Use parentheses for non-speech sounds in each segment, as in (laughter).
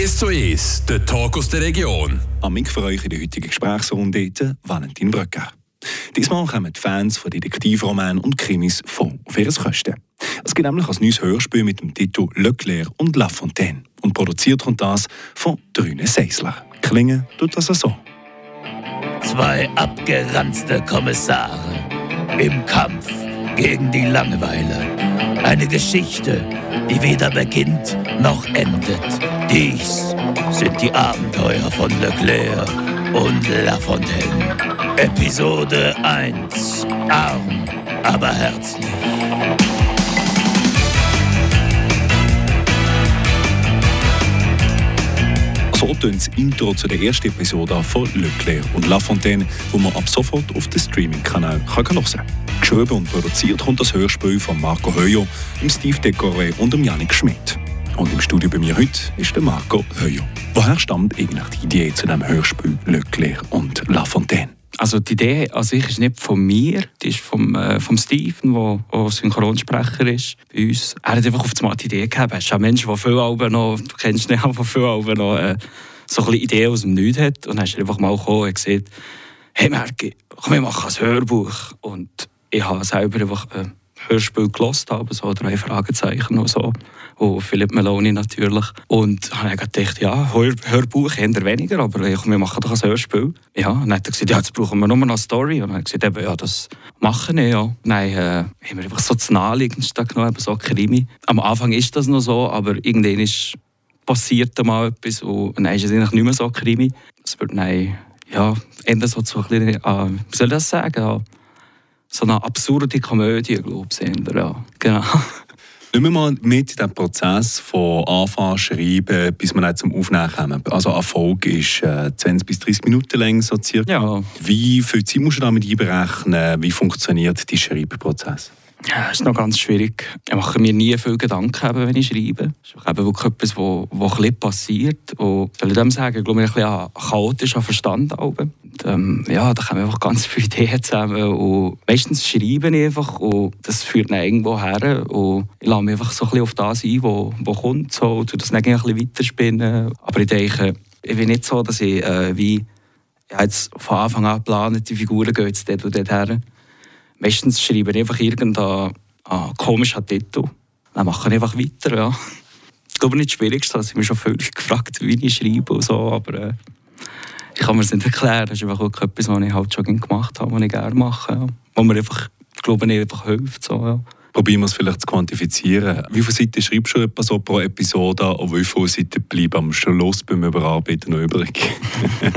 1 zu 1, der Talk aus der Region. Am Mick für euch in der heutigen Gesprächsrunde Valentin Bröcker. Diesmal kommen die Fans von Detektivromanen und Krimis voll auf ihre Kosten. Es gibt nämlich ein neues Hörspiel mit dem Titel Leclerc und La Fontaine. Und produziert kommt das von Drüne Seisler. Klingen tut das so. Zwei abgeranzte Kommissare im Kampf gegen die Langeweile. Eine Geschichte, die weder beginnt noch endet. Dies sind die Abenteuer von Leclerc und La Fontaine. Episode 1. Arm, aber herzlich. So tönt das Intro zu der ersten Episode von Leclerc und La Fontaine, wo man ab sofort auf dem Streaming-Kanal hören kann. Geschrieben und produziert kommt das Hörspiel von Marco Höjo, Steve Decoré und Janik Schmidt. Und im Studio bei mir heute ist der Marco Höjo. Woher stammt eigentlich die Idee zu dem Hörspiel Leclerc und La Fontaine? Also die Idee an sich ist nicht von mir, die ist vom, äh, vom Steven, der Synchronsprecher ist bei uns. Er hat einfach auf die Idee gehabt. Er ist ein Mensch, der viel Alben noch, du kennst ihn von viel Alben noch, äh, so ein Ideen aus dem Nichts hat. Und dann ist er einfach mal gekommen und gesagt, hey Merki, komm, wir machen ein Hörbuch. Und ich habe selber einfach ein Hörspiel gelost, aber so drei Fragezeichen und so. Und Philipp Meloni natürlich. Und dann habe ich gedacht, ja, Hör Hörbuch eher weniger, aber wir machen doch ein Hörspiel. Ja, und dann hat er gesagt, ja, jetzt brauchen wir nur noch eine Story. Und dann habe ich gesagt, ja, das machen wir ja. Dann äh, haben wir einfach so das Naheliegendste genommen, so Krimi. Am Anfang ist das noch so, aber irgendwann ist passiert mal etwas und dann ist es eigentlich nicht mehr so Krimi. Es wird dann, ja, Ende so zu ein bisschen, äh, wie soll ich das sagen, so eine absurde Komödie, glaube ich, ja, genau. Nehmen wir mal mit in den Prozess von Anfang schreiben, bis wir zum Aufnehmen kommen. Also Erfolg ist äh, 20 bis 30 Minuten lang so circa. Ja. Wie viel Zeit musst du damit einberechnen? Wie funktioniert der Schreibprozess? Ja, das ist noch ganz schwierig. Ich mache mir nie viel Gedanken, wenn ich schreibe. Das ist eben wirklich etwas, was, was ein passiert. Und soll ich dem sagen, ich glaube, ich ein bisschen chaotisch Verstand. Und, ähm, ja, da kommen einfach ganz viele (laughs) Ideen zusammen. Und meistens schreibe ich einfach und das führt dann irgendwo her. Und ich lasse mich einfach so ein bisschen auf das ein, was, was kommt. So, und das dann ein bisschen weiterspinnen. Aber ich denke, ich bin nicht so, dass ich äh, wie ja, jetzt von Anfang an plane, die Figuren gehen jetzt dort und dort her meistens schreibe ich einfach irgendeinen äh, komischen Titel. Dann mache ich einfach weiter. Ja. (laughs) Ich glaube nicht das Schwierigste, dass ich mich schon völlig (laughs) gefragt, wie ich schreibe und so, aber äh, ich kann mir das nicht erklären. Das ist einfach auch etwas, was ich halt schon gemacht habe, was ich gerne mache. Ja. Wo mir einfach, ich glaube, nicht einfach hilft. So, ja. Probieren wir es vielleicht zu quantifizieren. Wie viele Seiten schreibst du etwa so pro Episode und wie viele Seiten bleiben am Schluss beim Überarbeiten noch übrig? (laughs)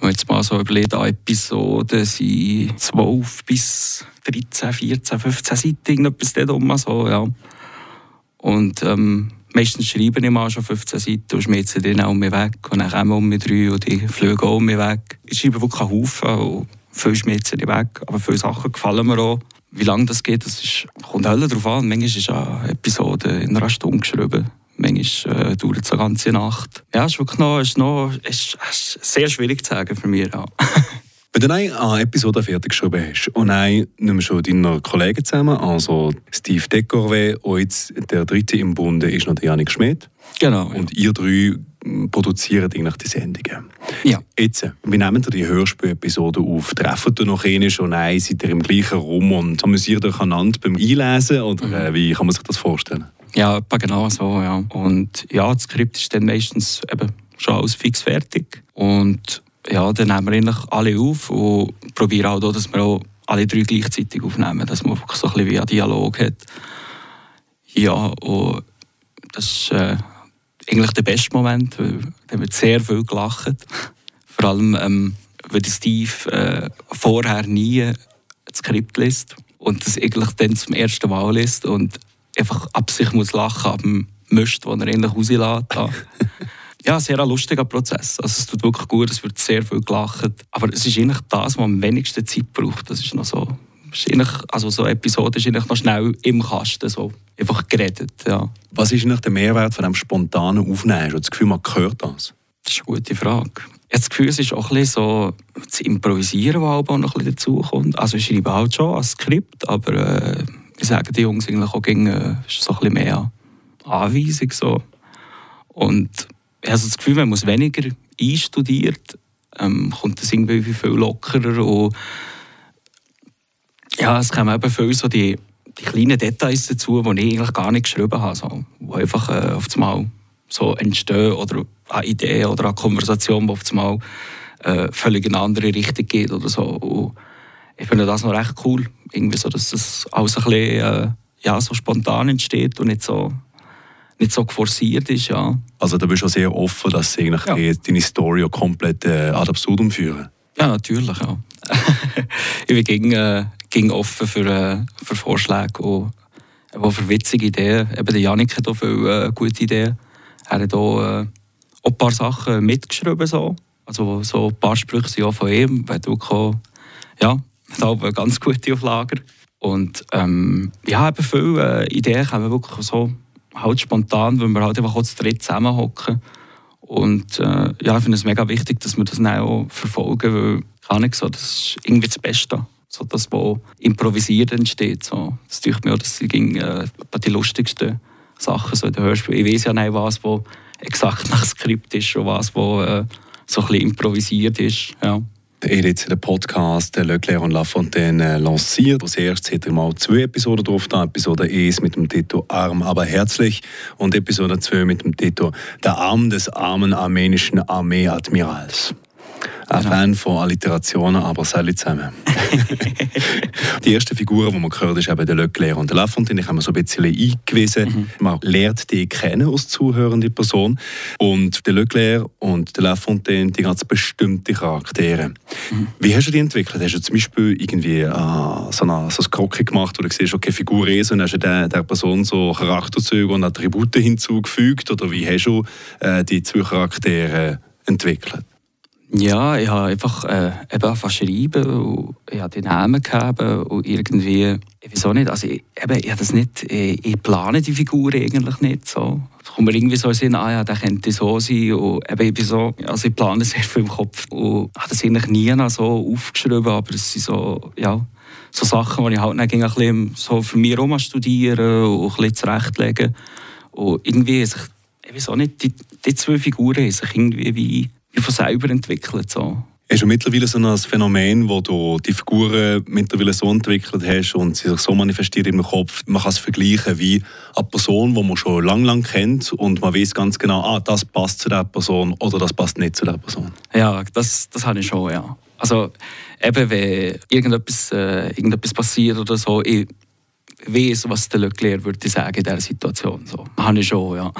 Wenn jetzt mal so überlegt, eine Episode sind 12 bis 13, 14, 15 Seiten, irgendetwas dort so, ja. Und ähm, meistens schreibe ich mal schon 15 Seiten und schmeiße die dann um mich weg. Und dann kommen um mich drei und die fliegen auch um mich weg. Ich schreibe wirklich einen Haufen und viel schmeiße ich weg. Aber viele Sachen gefallen mir auch. Wie lange das geht, das ist, kommt alle darauf an. Manchmal ist eine Episode in einer Stunde geschrieben. Manchmal äh, dauert es eine ganze Nacht. Ja, es ist wirklich noch, ist noch ist, ist sehr schwierig zu sagen für mich. Ja. (laughs) Wenn du eine Episode fertig geschrieben hast und dann nimmst du deine Kollegen zusammen, also Steve Decorvé und jetzt der dritte im Bunde ist noch der Janik Schmidt. Genau. Und ihr drei produziert eigentlich die Sendungen. Ja. Jetzt, wie nehmen ihr die Hörspiel-Episode auf? Treffen ihr noch einen schon ein? Seid ihr im gleichen Raum und amüsiert euch einander beim Einlesen? Oder mhm. äh, wie kann man sich das vorstellen? Ja, etwa genau so, ja. Und ja, das Skript ist dann meistens eben schon alles fix fertig. Und ja, dann nehmen wir eigentlich alle auf und probieren auch, dass wir auch alle drei gleichzeitig aufnehmen, dass man so ein bisschen wie ein Dialog hat. Ja, und das ist äh, eigentlich der beste Moment, weil da wird sehr viel gelacht. Vor allem, ähm, weil Steve äh, vorher nie das Skript liest und das eigentlich dann zum ersten Mal liest und einfach ab sich muss lachen ab dem Mist, den er endlich rauslässt. (laughs) ja, sehr ein lustiger Prozess. Also es tut wirklich gut, es wird sehr viel gelacht. Aber es ist eigentlich das, was am wenigsten Zeit braucht. Das ist noch so. Ist also so eine Episode ist eigentlich noch schnell im Kasten, so einfach geredet. Ja. Was ist eigentlich der Mehrwert von dem spontanen Aufnehmen? Hast du das Gefühl, man hört das? Das ist eine gute Frage. Ich habe das Gefühl, es ist auch ein bisschen so zu improvisieren, was auch noch ein bisschen dazukommt. Also ich schreibe halt schon ein Skript, aber äh, ich sage die Jungs eigentlich auch gegen, äh, ist so ein bisschen mehr Anweisung. So. Und ich habe das Gefühl, man es weniger einstudiert, ähm, kommt das irgendwie viel lockerer und ja, es kommen eben viel so die, die kleinen Details dazu, die ich eigentlich gar nicht geschrieben habe, so, die einfach äh, auf einmal so entstehen oder eine Idee oder eine Konversation, die auf einmal äh, völlig in eine andere Richtung geht oder so. Und ich finde das noch recht cool, irgendwie so, dass das alles ein bisschen äh, ja, so spontan entsteht und nicht so, nicht so forciert ist. Ja. Also da bist du sehr offen, dass sie eigentlich ja. deine Story auch komplett äh, ad absurdum führen. Ja, natürlich, ja. (laughs) ich bin gegen, äh, gegen offen für, äh, für Vorschläge und auch für witzige Ideen. Eben der Janik hat auch viele äh, gute Ideen. Er hat auch, äh, auch ein paar Sachen mitgeschrieben. So. Also so ein paar Sprüche sind auch von ihm. Weil du auch, ja, (laughs) hat auch ganz gute auf Lager. Und ähm, ja, eben viele äh, Ideen kommen wirklich so halt spontan, weil wir halt einfach auch zu dritt zusammenhocken. Und äh, ja, ich finde es mega wichtig, dass wir das dann auch verfolgen, weil kann ich so, das ist irgendwie das Beste. So das, was improvisiert entsteht. So. Das tut mir auch, das sind äh, die lustigsten Sachen so in den Hörspielen. Ich weiß ja nicht, was wo exakt nach Skript ist und was wo äh, so ein bisschen improvisiert ist. Ja. Hat jetzt den Podcast Leclerc und Lafontaine lanciert. Als erstes hat er mal zwei Episoden drauf. Da. Episode 1 mit dem Titel Arm, aber herzlich und Episode 2 mit dem Titel Der Arm des armen armenischen Armeeadmirals. Ein genau. Fan von Alliterationen, aber alle zusammen. (laughs) die ersten Figuren, die man gehört ist eben der Leclerc und der Lafontaine. Ich habe mir so ein bisschen eingewiesen. Mhm. Man lernt die kennen als zuhörende Person. Und der Leclerc und der Lafontaine, die ganz bestimmte Charaktere. Mhm. Wie hast du die entwickelt? Hast du zum Beispiel irgendwie äh, so, eine, so ein Krocke gemacht, wo du siehst, okay, Figur ist und hast du der, der Person so Charakterzüge und Attribute (laughs) hinzugefügt? Oder wie hast du äh, die zwei Charaktere entwickelt? Ja, ich habe einfach äh, eben angefangen schreiben und ich habe die Namen gegeben und irgendwie, auch nicht, also ich, eben, ich das nicht, ich, ich plane die Figur eigentlich nicht so. Es kommt mir irgendwie so in Sinn, ah ja, der könnte so sein und eben, ich so, also ich plane sehr viel im Kopf und habe das eigentlich nie so aufgeschrieben, aber es sind so, ja, so Sachen, die ich halt dann ein bisschen so für mich herum studieren und ein bisschen zurechtlegen und irgendwie, sich, ich weiß auch nicht, die, die zwei Figuren haben sich irgendwie wie von selber entwickelt. So. Hast du mittlerweile so ein Phänomen, wo du die Figuren mittlerweile so entwickelt hast und sie sich so manifestiert im Kopf, man kann es vergleichen wie eine Person, die man schon lange, lange kennt und man weiß ganz genau, ah, das passt zu der Person oder das passt nicht zu der Person. Ja, das, das habe ich schon, ja. Also eben, wenn irgendetwas, äh, irgendetwas passiert oder so, ich, weiß, was der Leclerc würde sagen in dieser Situation. So, habe ich schon, ja.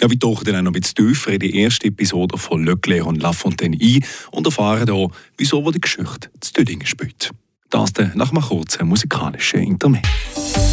Ja, wir tauchen dann auch noch ein bisschen tiefer in die erste Episode von Leclerc und Lafontaine ein und erfahren hier, wieso die Geschichte zu Dödingen spielt. Das dann nach einem kurzen musikalischen Intermezzo.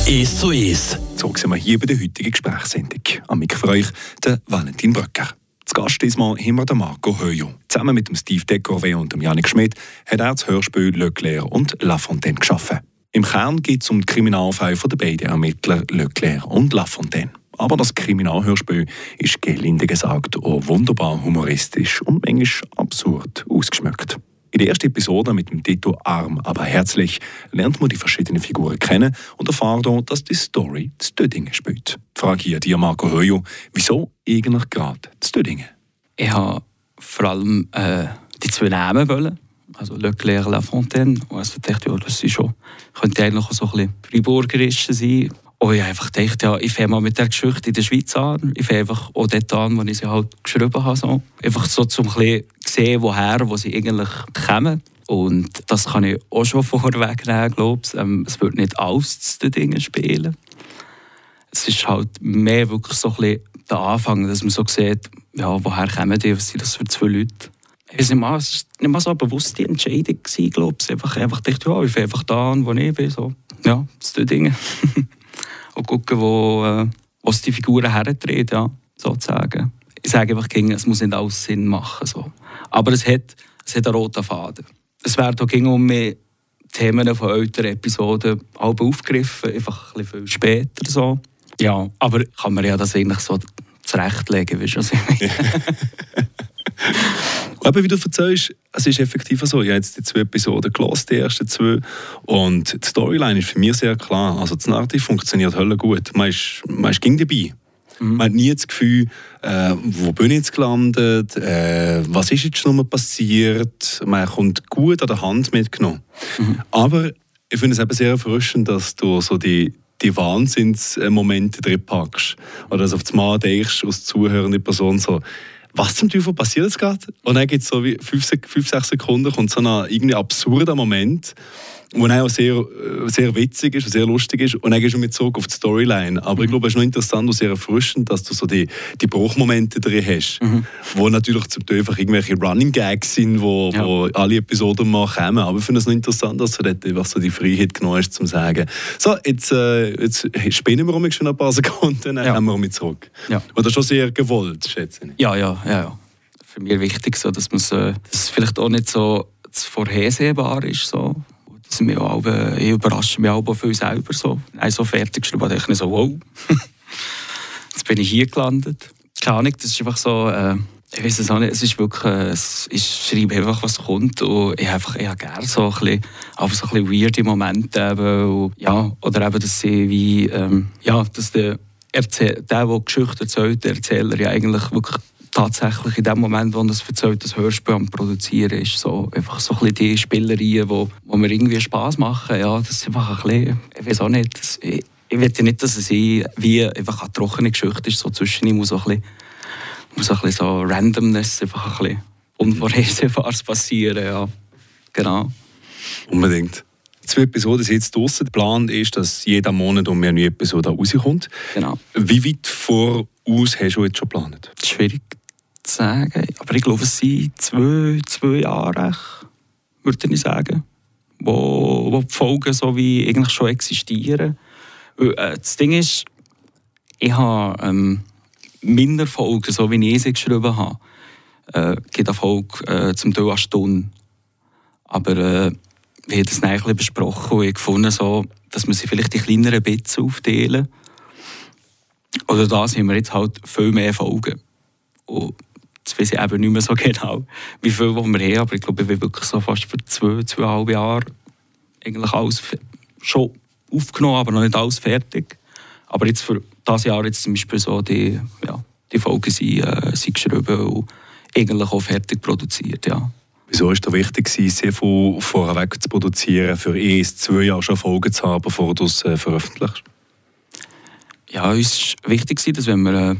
«Ist so ist». So sind wir hier bei der heutigen Gesprächssendung. Am Mikro für euch der Valentin Bröcker. Zu Gast diesmal haben wir den Marco Höjo. Zusammen mit dem Steve Decorvé und dem Janik Schmidt hat er das Hörspiel Leclerc und Lafontaine geschaffen. Im Kern geht es um den Kriminalfall der beiden Ermittler Leclerc und Lafontaine. Aber das Kriminalhörspiel ist gelinde gesagt auch wunderbar humoristisch und manchmal absurd ausgeschmückt. In der ersten Episode mit dem Titel Arm, aber herzlich lernt man die verschiedenen Figuren kennen und erfahrt auch, dass die Story zu Dödingen spielt. Die Frage hier dir, Marco Höjo, wieso eigentlich gerade zu Dödingen? Ich habe vor allem äh, die zwei Namen wollen also Leclerc La Fontaine. Und also dachte, ja, das ist schon, könnte eigentlich auch so ein bisschen Freiburgerisch sein. Und ich einfach gedacht, ja, ich fange mal mit der Geschichte in der Schweiz an. Ich fange einfach auch dort an, wo ich sie halt geschrieben habe. So. Einfach so, um ein sehen, woher wo sie eigentlich kommen. Und das kann ich auch schon (laughs) vorwegnehmen, glaube ich. Ähm, es wird nicht alles zu den Dingen spielen. Es ist halt mehr wirklich so ein bisschen der Anfang, dass man so sieht, ja, woher kommen die, was sind das für zwei Leute. Es war nicht mal so eine bewusste Entscheidung, glaube ich. Einfach, einfach dachte, ja, ich fahre einfach da wo ich bin. So. Ja, das sind Dinge. (laughs) Und gucken, wo, äh, was die Figuren herdreht, ja, sozusagen. Ich sage einfach, es muss nicht alles Sinn machen. So. Aber es hat, es hat einen roten Faden. Es werden auch um mehr Themen von älteren Episoden aufgegriffen, einfach ein bisschen viel später. So. Ja, aber kann man ja das eigentlich so zurechtlegen, wie schon (laughs) (laughs) Aber wie du erzählst, es ist effektiv so. Ich habe jetzt die zwei Episoden gelesen, die ersten zwei. Und die Storyline ist für mich sehr klar. Also das Narrativ funktioniert hölle gut. Man ist, man ist ging dabei. Mhm. Man hat nie das Gefühl, äh, wo bin ich jetzt gelandet, äh, was ist jetzt schon passiert. Man kommt gut an der Hand mitgenommen. Mhm. Aber ich finde es eben sehr erfrischend, dass du so die, die Wahnsinnsmomente drin packst. Oder dass auf das Mal denkst, als zuhörende Person so, was zum Teufel passiert jetzt gerade? Und dann gibt es so wie fünf, fünf, sechs Sekunden kommt so ein irgendwie absurder Moment, wo auch sehr, äh, sehr witzig ist und sehr lustig ist. Und dann gehst du mit zurück auf die Storyline. Aber ich mhm. glaube, es ist noch interessant und sehr erfrischend, dass du so die, die Bruchmomente drin hast, mhm. wo natürlich zum Teil einfach irgendwelche Running Gags sind, wo, ja. wo alle Episoden mal kommen. Aber ich finde es noch interessant, dass du dort einfach so die Freiheit genommen hast, zum zu sagen, so, jetzt, äh, jetzt spinnen wir schon ein paar (laughs) Sekunden, dann ja. kommen wir zurück. Ja. Und das ist schon sehr gewollt, schätze ich. Ja, ja, ja. ja. Für mich wichtig, so, dass, äh, dass es vielleicht auch nicht so vorhersehbar ist. So dass mich auch, ich überrasche mich auch viel selber. So. Also fertig geschrieben, ich so, wow, (laughs) jetzt bin ich hier gelandet. Keine Ahnung, das ist einfach so, äh, ich weiß es auch nicht, es ist wirklich, äh, ich schreibe einfach, was kommt und ich habe ich gerne so ein bisschen, einfach so ein bisschen weirde Momente eben, und, ja, oder eben, dass sie wie, ähm, ja, dass der, Erzähl der, der Geschichte erzählt, der Erzähler ja eigentlich wirklich tatsächlich in dem Moment, wo das erzählt, das Hörspiel am Produzieren ist, so einfach so ein bisschen die Spielereien, wo, wo mir irgendwie Spass machen, ja, das ist einfach ein bisschen, ich weiß auch nicht, das, ich, ich will ja nicht, dass es wie einfach eine trockene Geschichte ist, so zwischen ihm muss so ein bisschen, muss ein bisschen so Randomness, einfach ein bisschen Unvorhersehbares passieren, ja, genau. Unbedingt. Zwei Episoden sind jetzt draußen. Der Plan ist, dass jeder Monat um eine neue Episode rauskommt. Genau. Wie weit voraus hast du jetzt schon geplant? Schwierig sagen. Aber ich glaube, es sind zwei, zwei Jahre, würde ich sagen, wo, wo die Folgen so wie eigentlich schon existieren. Äh, das Ding ist, ich habe ähm, meine Folgen, so wie ich sie geschrieben habe, äh, geht eine Folge äh, zum Teil eine Stunde. Aber äh, wir haben das ein bisschen besprochen und ich gefunden, so, dass wir sie vielleicht in kleineren Bits aufteilen. Oder da haben wir jetzt halt viel mehr Folgen. Und Jetzt weiß ich eben nicht mehr so (laughs) genau, wie viel wir haben, aber ich glaube, wir haben wirklich so fast für zwei, zweieinhalb Jahre eigentlich alles schon aufgenommen, aber noch nicht alles fertig. Aber jetzt für dieses Jahr jetzt zum Beispiel so die, ja, die Folgen sind, äh, sind geschrieben und eigentlich auch fertig produziert, ja. Wieso war es wichtig, sehr viel vorweg zu produzieren, für erst zwei Jahre schon Folgen zu haben, bevor du es äh, veröffentlichst? Ja, uns war wichtig, dass wenn wir äh,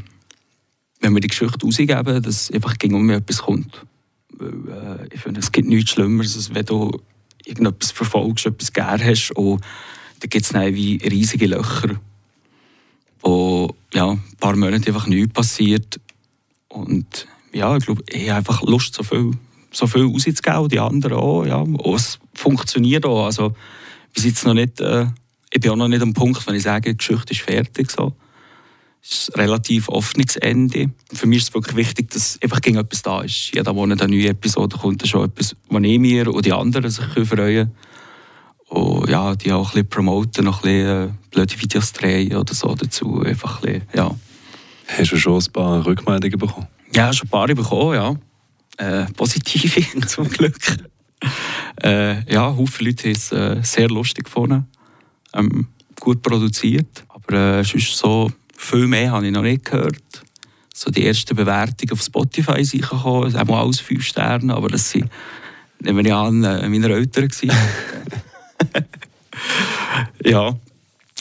wenn wir die Geschichte rausgeben, dass einfach gegen um etwas kommt. Weil, äh, ich finde, es gibt nichts Schlimmeres, als wenn du irgendetwas verfolgst, etwas gern hast und dann gibt es wie riesige Löcher, wo ja, ein paar Monate einfach nichts passiert. Und ja, ich glaube, ich habe einfach Lust, so viel, so viel rauszugeben, die anderen auch. Ja. Und es funktioniert auch. Also, wir sind noch nicht, äh, ich bin auch noch nicht am Punkt, wenn ich sage, die Geschichte ist fertig. So ist ein relativ offenes Ende. Für mich ist es wirklich wichtig, dass einfach gegen etwas da ist. Jeder Monat eine neue Episode kommt, ist schon etwas, was ich mir und die anderen sich freuen können. Und ja, die auch ein bisschen promoten, noch ein bisschen äh, blöde Videos drehen oder so dazu. Einfach ein bisschen, ja. Hast du schon ein paar Rückmeldungen bekommen? Ja, schon ein paar bekommen, ja. Äh, positive, (laughs) zum Glück. äh, ja, Haufen Leute haben es äh, sehr lustig gefunden. Ähm, gut produziert. Aber äh, es ist so viel mehr habe ich noch nicht gehört. So die ersten Bewertungen auf Spotify sind gekommen, auch mal alles fünf Sterne, aber das sind, nehmen wir an, äh, meine Eltern (laughs) ja.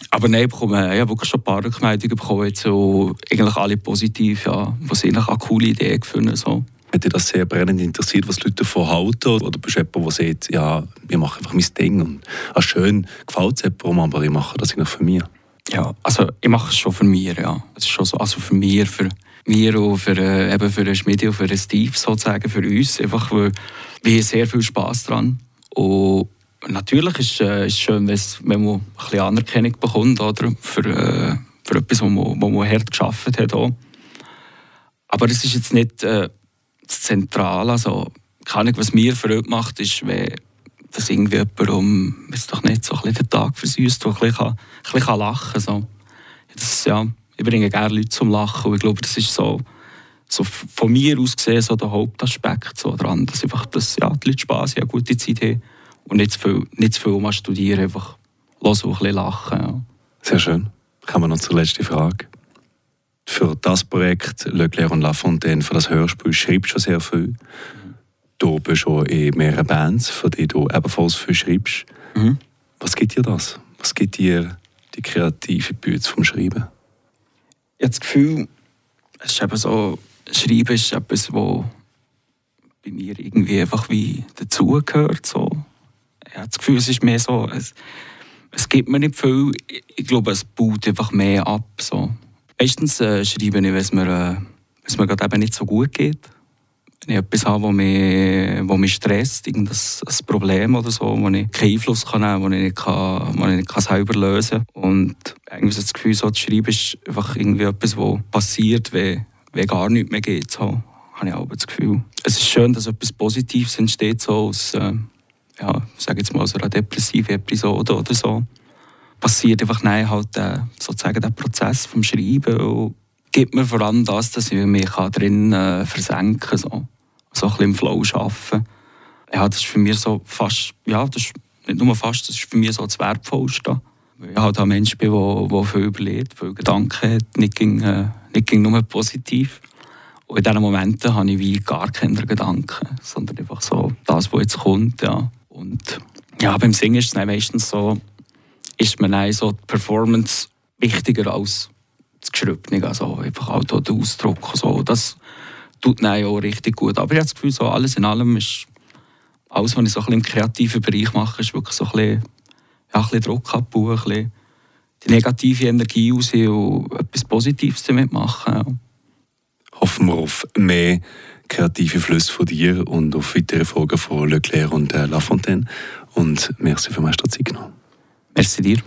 Aber nein, ich habe wirklich schon ein paar Rückmeldungen bekommen, so, eigentlich alle positiv, ja, was ich eine coole Idee gefunden so. Hat dich das sehr brennend interessiert, was die Leute davon halten? Oder bist du jemand, der sagt, ja, ich mache einfach mein Ding und ah, schön, gefällt es jemandem, aber ich mache das eigentlich für mich? Ja, also ich mache es schon für mich, ja. Es ist schon so, also für mich, für mir für, äh, eben für den Schmidt und für Steve sozusagen, für uns. Einfach, weil wir sehr viel Spass dran. Und natürlich ist es äh, schön, wenn man ein bisschen Anerkennung bekommt oder, für, äh, für etwas, was man, wo man hart geschafft hat. Auch. Aber es ist jetzt nicht äh, das Zentrale. Also, keine Ahnung, was mir verrückt macht, ist, wenn dass irgendwie jemand um, weiß doch nicht, so ein den Tag versüßt, der ein bisschen, ein bisschen lachen kann. So. Das, ja, ich bringe gerne Leute zum Lachen ich glaube, das ist so, so von mir aus gesehen so der Hauptaspekt so dran, dass einfach dass, ja, die Leute Spass haben, eine gute Zeit haben und nicht zu viel, nicht zu viel mal studieren, einfach hören und ein lachen. Ja. Sehr schön. Kommen wir noch zur letzten Frage. Für das Projekt Leclerc und Lafontaine, für das Hörspiel, schreibst du schon sehr viel. Du bist schon in mehreren Bands, für die du ebenfalls viel schreibst. Mhm. Was gibt dir das? Was gibt dir die kreative Bühne vom Schreiben? Ich habe das Gefühl, es ist eben so, Schreiben ist etwas, was bei mir irgendwie einfach wie dazugehört. So. Ich habe das Gefühl, es ist mehr so, es, es gibt mir nicht viel. Ich, ich glaube, es baut einfach mehr ab. So. Meistens äh, schreibe ich, wenn es mir, äh, wenn es mir gerade eben nicht so gut geht. Wenn ich etwas habe, das mich, wo mich stresst, irgendein ein Problem oder so, wo ich keinen Einfluss kann nehmen kann, wo ich nicht, selber lösen kann. Und irgendwie so das Gefühl, so zu schreiben, ist einfach irgendwie etwas, was passiert, wenn, wenn gar nichts mehr geht. So habe ich auch das Gefühl. Es ist schön, dass etwas Positives entsteht, so aus, äh, ja, sage jetzt mal, aus einer depressiven Episode oder so. Passiert einfach nein, halt äh, sozusagen der Prozess vom Schreiben und gibt mir vor allem das, dass ich mich drin äh, versenken kann, so. So ein bisschen im Flow arbeiten. Ja, das ist für mich so fast, ja, das ist nicht nur fast, das ist für mich so das Wertvollste. Weil ich halt ein Mensch bin, der, der viel überlegt, viel Gedanken hat, nicht, ging, äh, nicht ging nur positiv. Und in diesen Momenten habe ich wie gar keine Gedanken, sondern einfach so das, was jetzt kommt. Ja. Und ja, beim Singen ist es meistens so, ist mir so die Performance wichtiger als das Geschriebene. Also einfach auch der Ausdruck. So. Das tut dann auch richtig gut. Aber ich habe das Gefühl, so alles in allem ist alles, was ich so ein bisschen im kreativen Bereich mache, ist wirklich so ein bisschen, ja, ein bisschen Druck abbauen, ein bisschen die negative Energie raus und etwas Positives damit machen. Ja hoffen wir auf mehr kreative Flüsse von dir und auf weitere Folgen von Leclerc und äh, Lafontaine. Und merci für die Zeit genommen. Merci dir.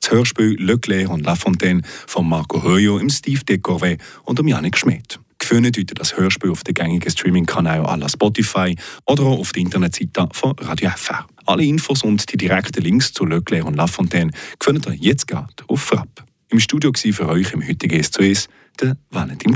Das Hörspiel Leclerc und Lafontaine von Marco Höjo im Steve Decorvé und um Janik Schmidt. Gefunden heute das Hörspiel auf den gängigen Streaming-Kanälen à la Spotify oder auch auf der Internetseite von Radio FR. Alle Infos und die direkten Links zu Leclerc und Lafontaine findet ihr jetzt gerade auf Frapp. Im Studio war für euch im heutigen S2S der Valentin